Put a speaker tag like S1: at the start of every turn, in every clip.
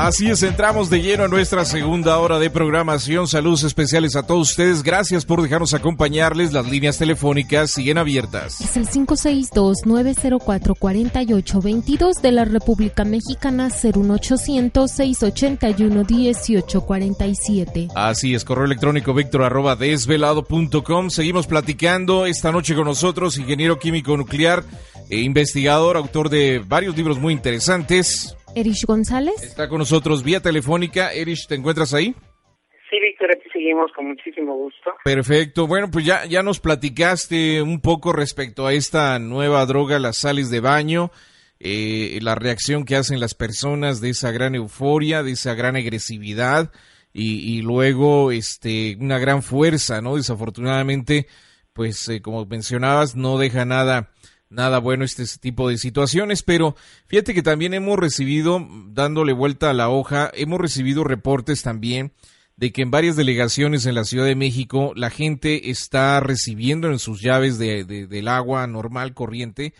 S1: Así es, entramos de lleno a nuestra segunda hora de programación. Saludos especiales a todos ustedes. Gracias por dejarnos acompañarles. Las líneas telefónicas siguen abiertas.
S2: Es el 562-904-4822 de la República Mexicana 01800-681-1847.
S1: Así es, correo electrónico víctor arroba desvelado.com. Seguimos platicando esta noche con nosotros, ingeniero químico nuclear, e investigador, autor de varios libros muy interesantes.
S2: Erich González.
S1: Está con nosotros vía telefónica. Erich, ¿te encuentras ahí?
S3: Sí, Víctor, aquí seguimos con muchísimo gusto.
S1: Perfecto. Bueno, pues ya, ya nos platicaste un poco respecto a esta nueva droga, las sales de baño, eh, la reacción que hacen las personas de esa gran euforia, de esa gran agresividad y, y luego este, una gran fuerza, ¿no? Desafortunadamente, pues eh, como mencionabas, no deja nada nada bueno este tipo de situaciones, pero fíjate que también hemos recibido, dándole vuelta a la hoja, hemos recibido reportes también de que en varias delegaciones en la Ciudad de México la gente está recibiendo en sus llaves de, de, del agua normal, corriente,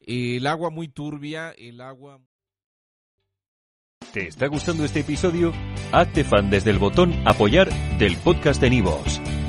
S1: eh, el agua muy turbia, el agua...
S4: ¿Te está gustando este episodio? Hazte fan desde el botón apoyar del podcast de Nivos.